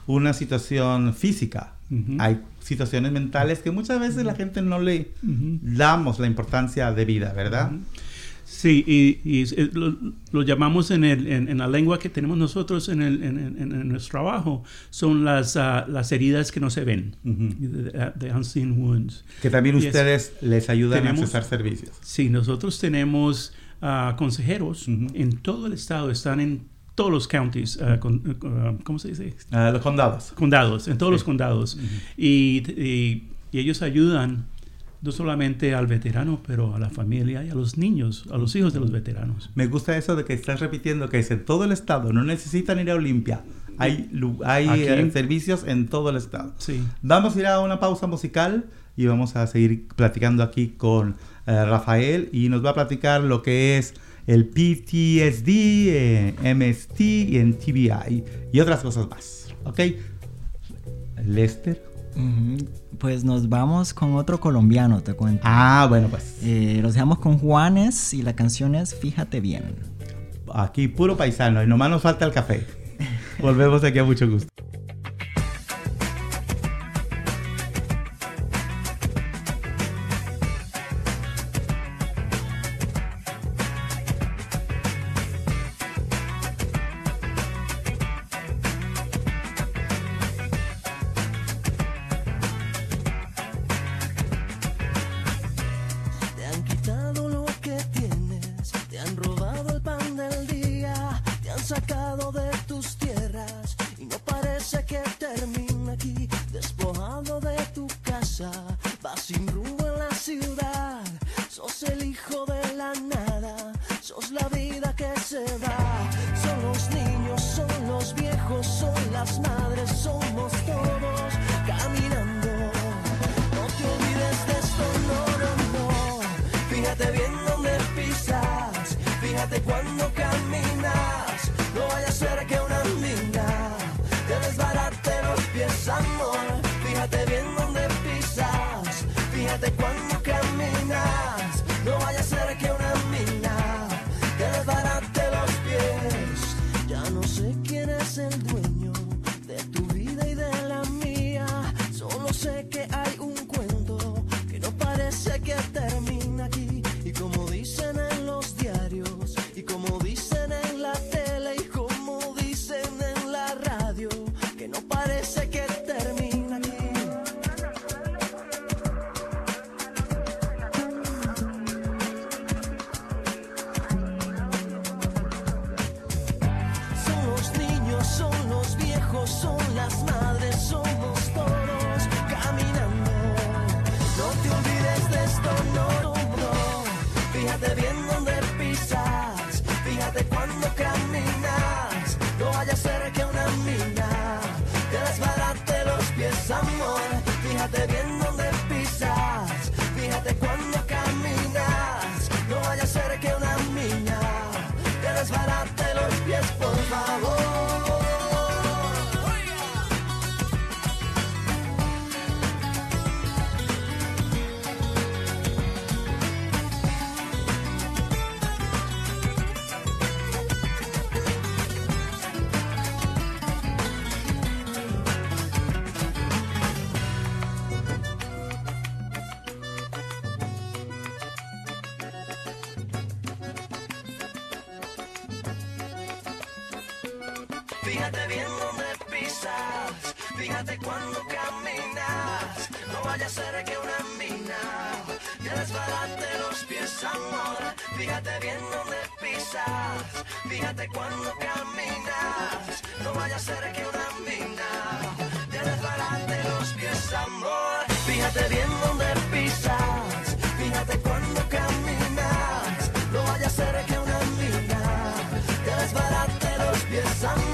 una situación física. Hay situaciones mentales que muchas veces la gente no le damos la importancia de vida, ¿verdad? Sí, y, y es- es- lo, lo llamamos en, el, en, en la lengua que tenemos nosotros en, el, en, nuestro trabajo, son las, ah, las heridas que no se ven, Ujú. the, the unseen wounds. Que también Yes. ustedes les ayudan Tenemos- a accesar servicios. Sí, nosotros tenemos ah, consejeros Ujú. en todo el estado, están en todos los counties, ah, con- ah, ¿cómo se dice? Ah, los condados. Condados, en todos Sí. los condados. y, y- y ellos ayudan no solamente al veterano, pero a la familia y a los niños, a los hijos de los veteranos. Me gusta eso de que estás repitiendo que es en todo el estado, no necesitan ir a Olimpia. Hay, hay Aquí. eh, servicios en todo el estado. Sí. Vamos a ir a una pausa musical y vamos a seguir platicando aquí con eh, Rafael y nos va a platicar lo que es el PTSD, eh, MST y en TBI y otras cosas más. ¿Ok? Lester. Pues nos vamos con otro colombiano, te cuento. Ah, bueno, pues Eh, los dejamos con Juanes y la canción es Fíjate bien. aquí puro paisano y nomás nos falta el café. Volvemos aquí a mucho gusto. Desbarate los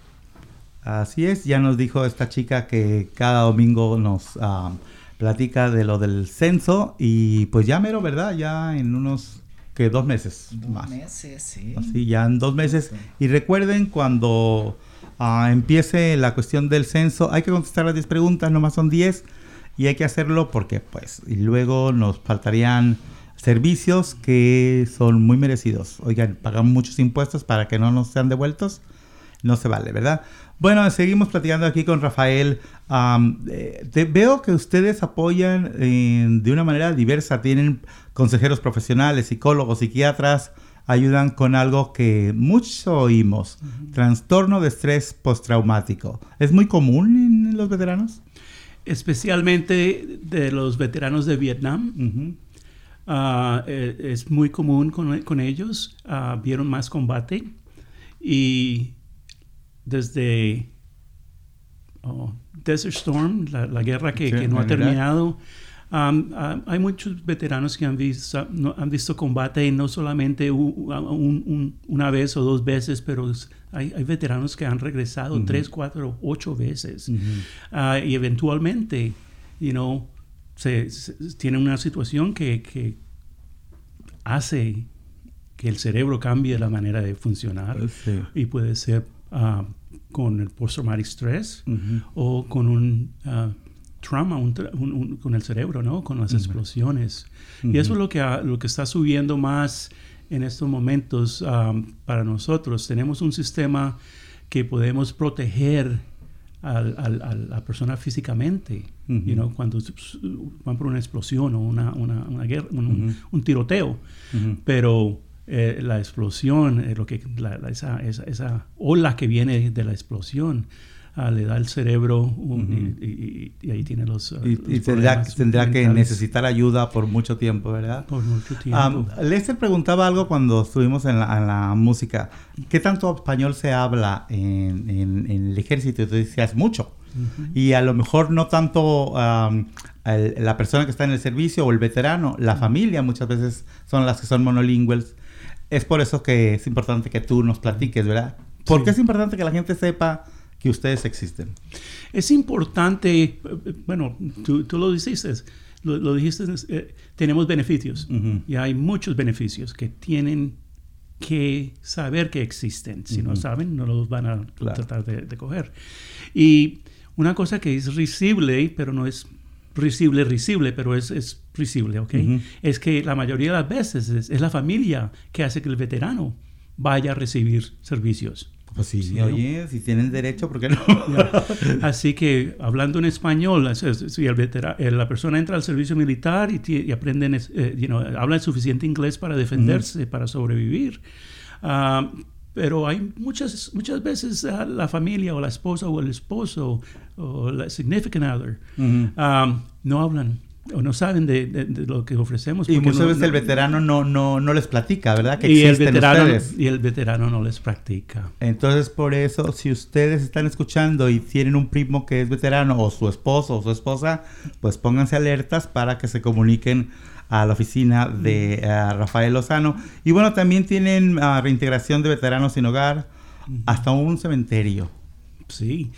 Así es, ya nos dijo esta chica que cada domingo nos ah, platica de lo del censo y pues ya mero, ¿verdad? Ya en unos que dos meses más. meses, sí. Así, ya en dos meses. Y recuerden cuando ah, empiece la cuestión del censo, hay que contestar las 10 preguntas, nomás son 10 y hay que hacerlo porque pues y luego nos faltarían servicios que son muy merecidos. Oigan, pagan muchos impuestos para que no nos sean devueltos. No se vale, ¿verdad? Bueno, seguimos platicando aquí con Rafael. Eh, te- veo que ustedes apoyan eh, de una manera diversa. Tienen consejeros profesionales, psicólogos, psiquiatras. Ayudan con algo que mucho oímos. Trastorno de estrés postraumático. ¿Es muy común en los veteranos? especialmente de los veteranos de Vietnam. Ah, eh, es muy común con, con ellos. Ah, vieron más combate y desde oh, Desert Storm, la, la guerra que, Sí, que no ha terminado, am, ah, hay muchos veteranos que han visto, no- han visto combate y no solamente u- un- un- una vez o dos veces, pero hay, hay veteranos que han regresado tres, cuatro, ocho veces. Ah, y eventualmente, you know, se, se- tiene una situación que, que hace que el cerebro cambie la manera de funcionar Sí. y puede ser ah, con el post-traumatic stress Ujú. o con un ah, trauma un tra- un- un- con el cerebro, ¿no? Con las explosiones. Y eso es lo que, lo que está subiendo más en estos momentos ah, para nosotros. Tenemos un sistema que podemos proteger al- al- a la persona físicamente, you know, cuando van por una explosión o una, una- una guerra, un, tiroteo. Pero eh, la explosión, eh, lo que, la- la- esa, esa- esa ola que viene de la explosión, ah, le da el cerebro un- y, y- y ahí tiene los... ah, Y, los y tendrá, que necesitar ayuda por mucho tiempo, ¿verdad? Por mucho tiempo. Am, Lester preguntaba algo cuando estuvimos en la, en la música. ¿Qué tanto español se habla en, en- en el ejército? Y tú decías mucho. Y a lo mejor no tanto el- la persona que está en el servicio o el veterano, la familia muchas veces son las que son monolingües. Es por eso que es importante que tú nos platiques, ¿verdad? ¿Por Sí. qué es importante que la gente sepa que ustedes existen? Es importante, eh, bueno, tú, tú lo dijiste, lo, lo dijiste, eh, tenemos beneficios Ujú. y hay muchos beneficios que tienen que saber que existen. Si no Ujú. saben, no los van a Claro. tratar de, de coger. Y una cosa que es risible, pero no es risible, risible, pero es, es risible, ¿ok? Ujú. Es que la mayoría de las veces es, es la familia que hace que el veterano vaya a recibir servicios. Pues sí, Sí, oye, si tienen derecho, ¿por qué no? Así que hablando en español, es- si el vetera- eh, la persona entra al servicio militar y, y aprende, eh, you know, habla suficiente inglés para defenderse, para sobrevivir. Ah, pero hay muchas, muchas veces ah, la familia o la esposa o el esposo o la significant other ah, no hablan o no saben de, de- de lo que ofrecemos. Y muchas no- veces no- el veterano no, no, no les platica, ¿verdad? Que y el existen veterano ustedes. y el veterano no les practica. Entonces, por eso, si ustedes están escuchando y tienen un primo que es veterano, o su esposo o su esposa, pues pónganse alertas para que se comuniquen a la oficina de eh, Rafael Lozano. Y bueno, también tienen ah, reintegración de veteranos sin hogar, hasta un cementerio. Sí.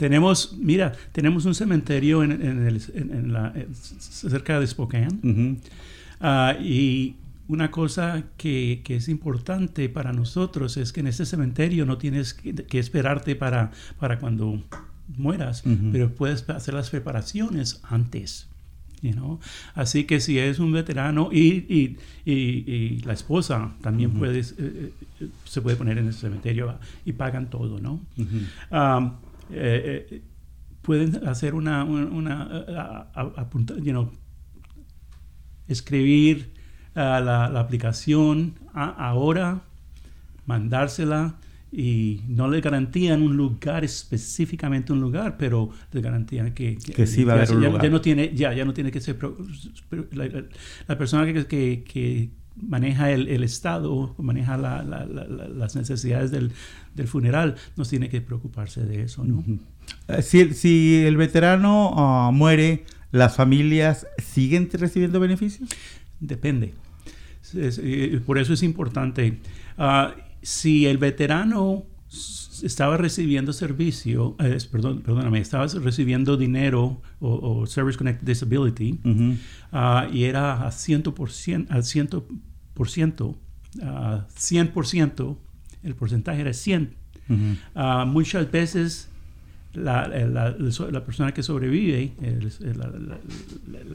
Tenemos, mira, tenemos un cementerio en, en el- en- en la, cerca de Spokane. Ah, y una cosa que, que es importante para nosotros es que en este cementerio no tienes que, que esperarte para, para cuando mueras, pero puedes hacer las preparaciones antes. you know. Así que si es un veterano y, y- y- y la esposa también puedes, eh, eh, se puede poner en el cementerio y pagan todo, ¿no? Um, eh, eh, pueden hacer una, una, una, a- a- apunta- you know, escribir ah, la, la aplicación a- ahora, mandársela y no le garantían un lugar específicamente un lugar, pero le garantían que, Que sí va a haber ya, un ya- lugar. ya no tiene ya, ya no tiene que ser la, la- persona que- que maneja el, el estado, maneja la- la- la- la- las necesidades del, del funeral, no tiene que preocuparse de eso, ¿no? Eh, Si, si el veterano ah, muere, ¿las familias siguen recibiendo beneficios? Depende. Es- eh, por eso es importante. Ah, si el veterano estaba recibiendo servicio, eh, perdón, perdóname, estaba recibiendo dinero o, o Service Connected Disability ah, y era a 100%, al 100%, ah, 100%, el porcentaje era 100. Ujú. Ah, muchas veces la, la- la- persona que sobrevive, el-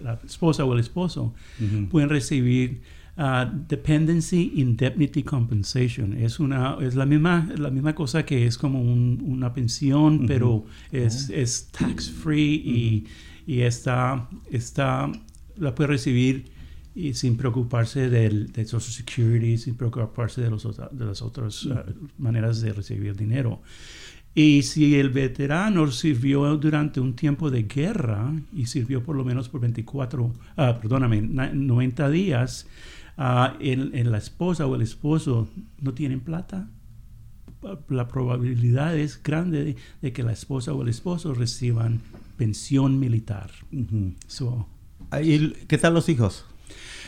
la, esposa o el esposo, pueden recibir ah, Dependency Indemnity Compensation. Es, una, es la, misma, la misma cosa que es como un- una pensión, pero es, es tax free y, y está, está, la puede recibir y sin preocuparse del, de Social Security, sin preocuparse de, los, de las otras ah, maneras de recibir dinero. Y si el veterano sirvió durante un tiempo de guerra y sirvió por lo menos por 24, ah, perdóname, na- 90 días, ah, el, el- la esposa o el esposo no tienen plata, la probabilidad es grande de, de que la esposa o el esposo reciban pensión militar. Ujú. So, Ah, ¿Y qué tal los hijos?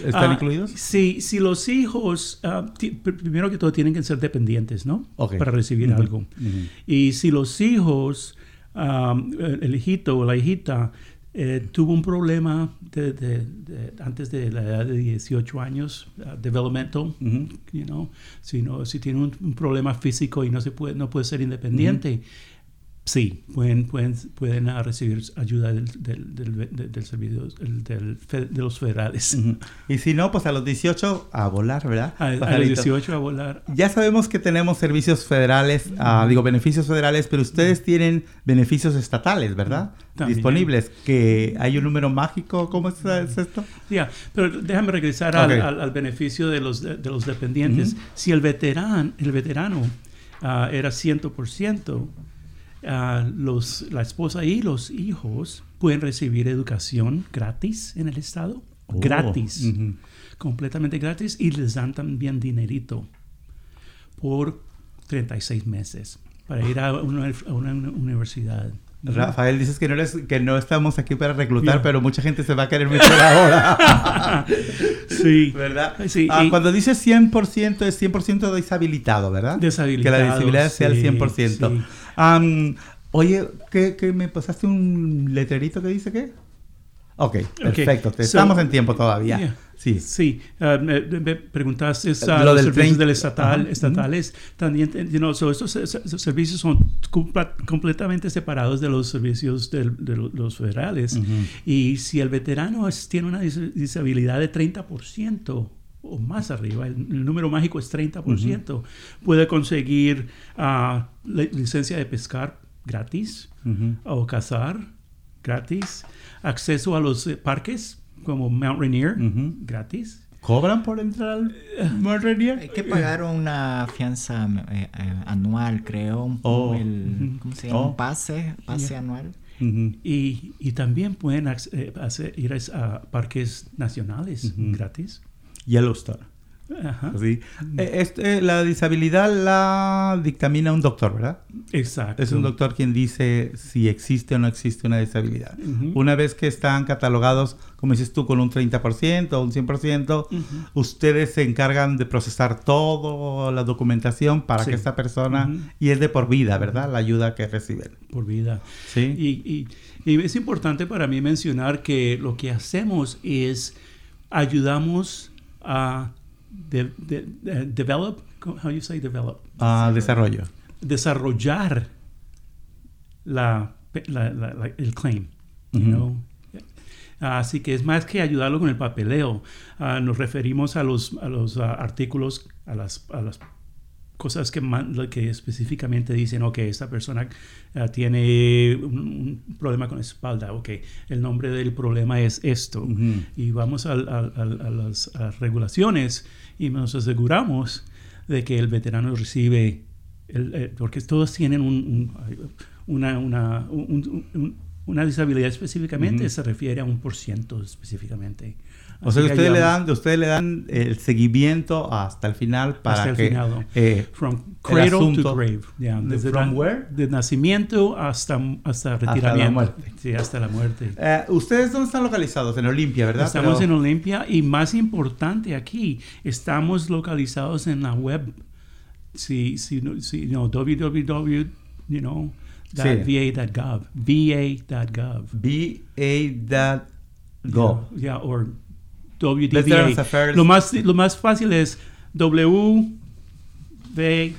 ¿Están Ah, incluidos? Sí, si los hijos, ah, primero que todo, tienen que ser dependientes, ¿no? Ok. Para recibir algo. Y si los hijos, el hijito o la hijita, eh, tuvo un problema de- de- de- antes de la edad de 18 años, ah, developmental, Ujú. you know, si, no, si tiene un, un problema físico y no, se puede, no puede ser independiente, sí, pueden, pueden, pueden recibir ayuda del, del, del, del- servicio del- de los federales. Y si no, pues a los 18 a volar, ¿verdad? A, a los Pajarito. 18 a volar. Ya sabemos que tenemos servicios federales, ah, digo beneficios federales, pero ustedes tienen beneficios estatales, ¿verdad? También. Disponibles, que hay un número mágico, ¿cómo es, es esto? Ya, pero déjame regresar al, al- al beneficio de los, de, los dependientes. Si el veterano, el veterano ah, era 100%, ah, los, la esposa y los hijos pueden recibir educación gratis en el estado. Oh, Gratis. ujú. Completamente gratis. Y les dan también dinerito por 36 meses para ir a una, a una universidad. Rafael, dices que no, eres, que no estamos aquí para reclutar, Yeah. pero mucha gente se va a querer meter ahora. Sí. ¿Verdad? Sí, Ah, cuando dices 100% es 100% deshabilitado, ¿verdad? Deshabilitado, Que la disabilidad sea el sí, 100%. sí. Am, oye, ¿qué, qué me pasaste un letrerito que dice qué? Ok, perfecto. So- estamos en tiempo todavía. Yeah. Sí. Sí, ah, me, me preguntaste a Lo los del servicios 30, del estatal, ajá, estatales. También, eh, you know, so estos, estos servicios son completamente separados de los servicios de, lo- los federales. Ujú. Y si el veterano es- tiene una dis- disabilidad de 30% o más arriba, el, el número mágico es 30%, puede conseguir ah, la licencia de pescar gratis o cazar gratis, acceso a los eh, parques como Mount Rainier gratis. ¿Cobran por entrar al Mount Rainier? Hay que pagar una fianza eh, eh, anual, creo. un- Oh. el- ¿Cómo se llama? Oh. Un pase, pase anual. Y, y también pueden hacer- ir a, a parques nacionales gratis. Yellowstone. Ajá. Sí. Eh, este, la disabilidad la dictamina un doctor, ¿verdad? Exacto. Es un doctor quien dice si existe o no existe una disabilidad. Una vez que están catalogados, como dices tú, con un 30% o un 100%, Ujú. ustedes se encargan de procesar toda la documentación para Sí. que esta persona, y es de por vida, ¿verdad? La ayuda que reciben. Por vida. Sí. Y, y- y es importante para mí mencionar que lo que hacemos es ayudamos a de- de- de- develop, how you say develop, Ah, desarrollo. desarrollar la, la- la- la- el claim. you know. Así que es más que ayudarlo con el papeleo. Ah, nos referimos a los, a los ah, artículos, a las, a las cosas que, que específicamente dicen, ok, esta persona ah, tiene un, un problema con la espalda, ok, el nombre del problema es esto. Y vamos a, a- a- a las regulaciones y nos aseguramos de que el veterano recibe, el- eh, porque todos tienen un- un- una, una, un- un- una disabilidad específicamente, se refiere a un por ciento específicamente. O sea, que ustedes le, dan, ustedes le dan el seguimiento hasta el final para hasta el que... final. eh, From cradle asunto to grave. Yeah, de desde from where? De nacimiento hasta, hasta la retiramiento. muerte. Sí, hasta la muerte. eh, ¿Ustedes dónde están localizados? En Olimpia, ¿verdad? Estamos Pero- en Olimpia y más importante aquí, estamos localizados en la web. Si, si, no- si no, www, you know, Sí. va.gov, va.gov. BA.gov. Yeah, or Affairs. Lo más, lo más fácil es W, V,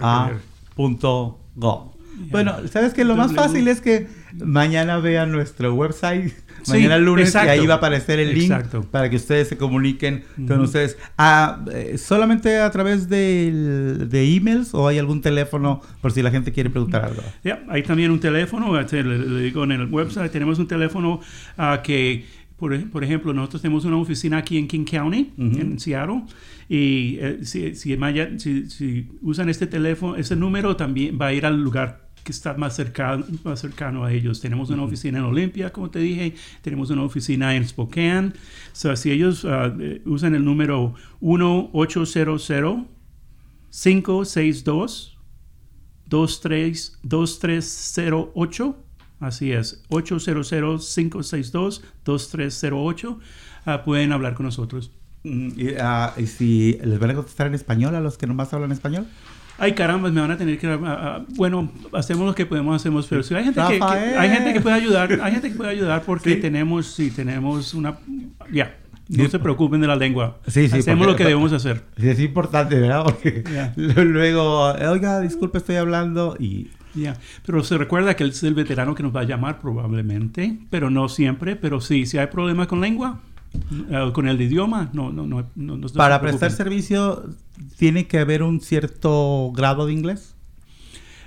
A punto go. Bueno, sabes que lo más fácil es que mañana vean nuestro website, Sí, mañana lunes, exacto. y ahí va a aparecer el link Exacto. para que ustedes se comuniquen con ustedes. Ah, eh, ¿Solamente a través del- de emails o hay algún teléfono por si la gente quiere preguntar algo? Ya, hay también un teléfono, este, le, le digo en el website, tenemos un teléfono ah, que, por, ej- por ejemplo, nosotros tenemos una oficina aquí en King County, Ujú. en Seattle, y eh, si, si, maya- si- si usan este teléfono, ese número también va a ir al lugar que está más cercano, más cercano a ellos. Tenemos una oficina en Olympia, como te dije, tenemos una oficina en Spokane. So, si ellos eh, usan el número 1-800 562 23 2308 Así es, 800-562-2308. ah, pueden hablar con nosotros. Mm, Y, ah, ¿y si les van a contestar en español a los que nomás hablan español? Ay, caramba, me van a tener que... ah, bueno, hacemos lo que podemos, hacemos, pero si hay gente, que, que- hay gente que puede ayudar, hay gente que puede ayudar porque Sí. tenemos, sí, tenemos una... Ya, no Sí. se preocupen de la lengua. Sí, sí, Hacemos porque- lo que debemos hacer. Es importante, ¿verdad? Porque Ya. luego, oiga, disculpe, estoy hablando y... Ya, pero se recuerda que él es el veterano que nos va a llamar probablemente, pero no siempre, pero sí, si hay problemas con lengua, eh, con el idioma, no, no, no, no, no Para prestar servicio, ¿tiene que haber un cierto grado de inglés?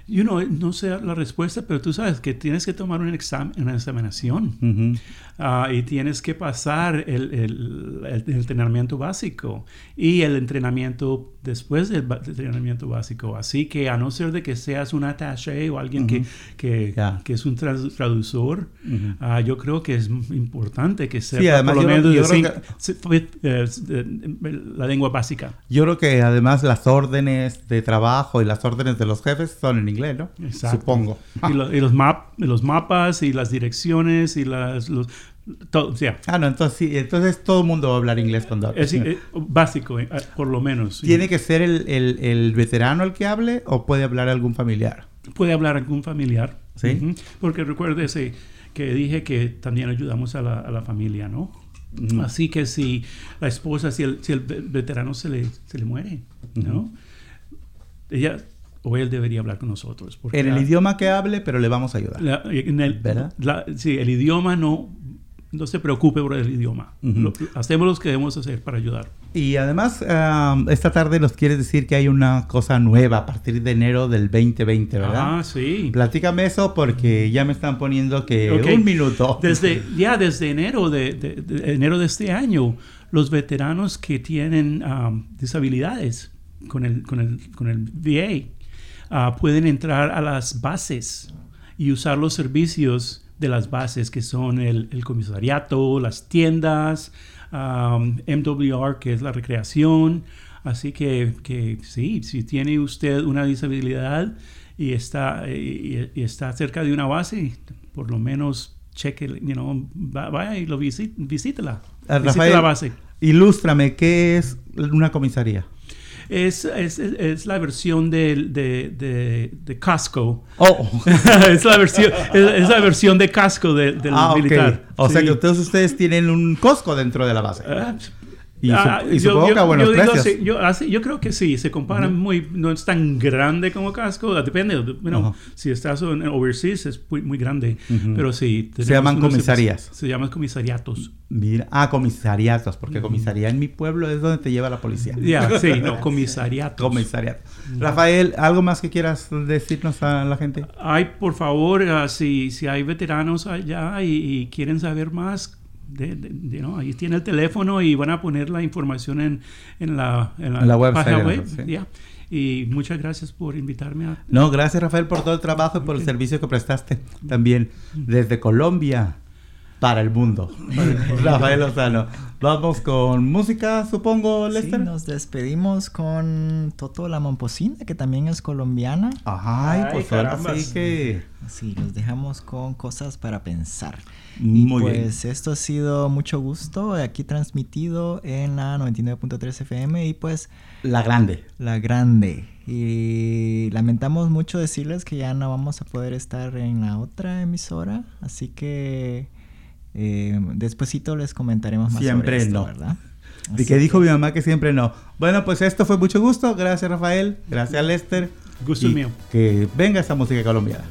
You know, no sé la respuesta, pero tú sabes que tienes que tomar un examen, una examinación. Ah, y tienes que pasar el, el- el- el entrenamiento básico y el entrenamiento después del entrenamiento básico. Así que a no ser de que seas un attaché o alguien que, que, que es un tradu- traductor, ah, yo creo que es importante que sepa además por lo yo- menos yo eh, la lengua básica. Yo creo que además las órdenes de trabajo y las órdenes de los jefes son en inglés, ¿no? Exacto. Supongo. Y, lo- y los, map, los mapas y las direcciones y las... Los, todo, sea, Ah, no, entonces sí, entonces todo el mundo va a hablar inglés cuando es, eh, básico, eh, por lo menos. sí. ¿Tiene que ser el, el- el veterano el que hable o puede hablar algún familiar? puede hablar algún familiar. Sí. Ujú. Porque recuérdese que dije que también ayudamos a la, a la familia, ¿no? Ujú. Así que si la esposa, si el, si el ve- veterano se le, se le muere, ¿no? Ella o él debería hablar con nosotros. En el la- idioma que hable, pero le vamos a ayudar. la- en el, ¿Verdad? la- sí, el idioma no, no se preocupe por el idioma. Ujú. Lo- hacemos lo que debemos hacer para ayudar. Y además, ah, esta tarde nos quieres decir que hay una cosa nueva a partir de enero del 2020, ¿verdad? Ah, sí. Platícame eso porque ya me están poniendo que Ok. un minuto. Desde, ya desde enero de, de- de enero de este año, los veteranos que tienen um, disabilidades con el, con el, con el VA ah, pueden entrar a las bases y usar los servicios de las bases que son el, el comisariato, las tiendas, um, MWR que es la recreación. Así que, que sí, si tiene usted una disabilidad y está, y, y está cerca de una base, por lo menos cheque, you know, va- vaya y lo visítela. Ah, Visite Rafael, la base. Ilústrame, ¿qué es una comisaría? Es, es, es- la versión de, de, de Costco. Oh, es, la versión, es, es la versión de Costco de- del ah, militar. O sea que ustedes, ustedes tienen un Costco dentro de la base. Ah, Y, ah, sup- y yo- supongo yo- que a buenos yo yo, así- yo creo que sí, se comparan muy, no es tan grande como Casco, depende, bueno, si estás en overseas es muy, muy grande, pero sí. Se llaman comisarías. Se llaman comisariatos. Mira, ah, comisariatos, porque comisaría en mi pueblo es donde te lleva la policía. Ya, sí, no, comisariatos. Comisariato. Rafael, ¿algo más que quieras decirnos a la gente? Ay, por favor, ah, si, si hay veteranos allá y, y quieren saber más, de, de- de- ¿no? ahí tiene el teléfono y van a poner la información en, en la, en la página web. Sí. Y muchas gracias por invitarme a... No, gracias Rafael por todo el trabajo y por el servicio que prestaste también desde Colombia para el mundo. Rafael Lozano. Vamos con música, supongo, Sí, Lester. nos despedimos con Toto la Momposina, que también es colombiana. Ay, Ay, pues ahora sí que... Sí, los dejamos con cosas para pensar. Muy y bien. pues esto ha sido mucho gusto, aquí transmitido en la 99.3 FM y pues La grande. la grande. Y lamentamos mucho decirles que ya no vamos a poder estar en la otra emisora, así que eh, despuesito les comentaremos más Siempre sobre esto, no. ¿verdad? De que dijo mi mamá que siempre no. Bueno, pues esto fue mucho gusto. Gracias Rafael. Gracias Lester. Gusto Y mío. Que venga esa música colombiana.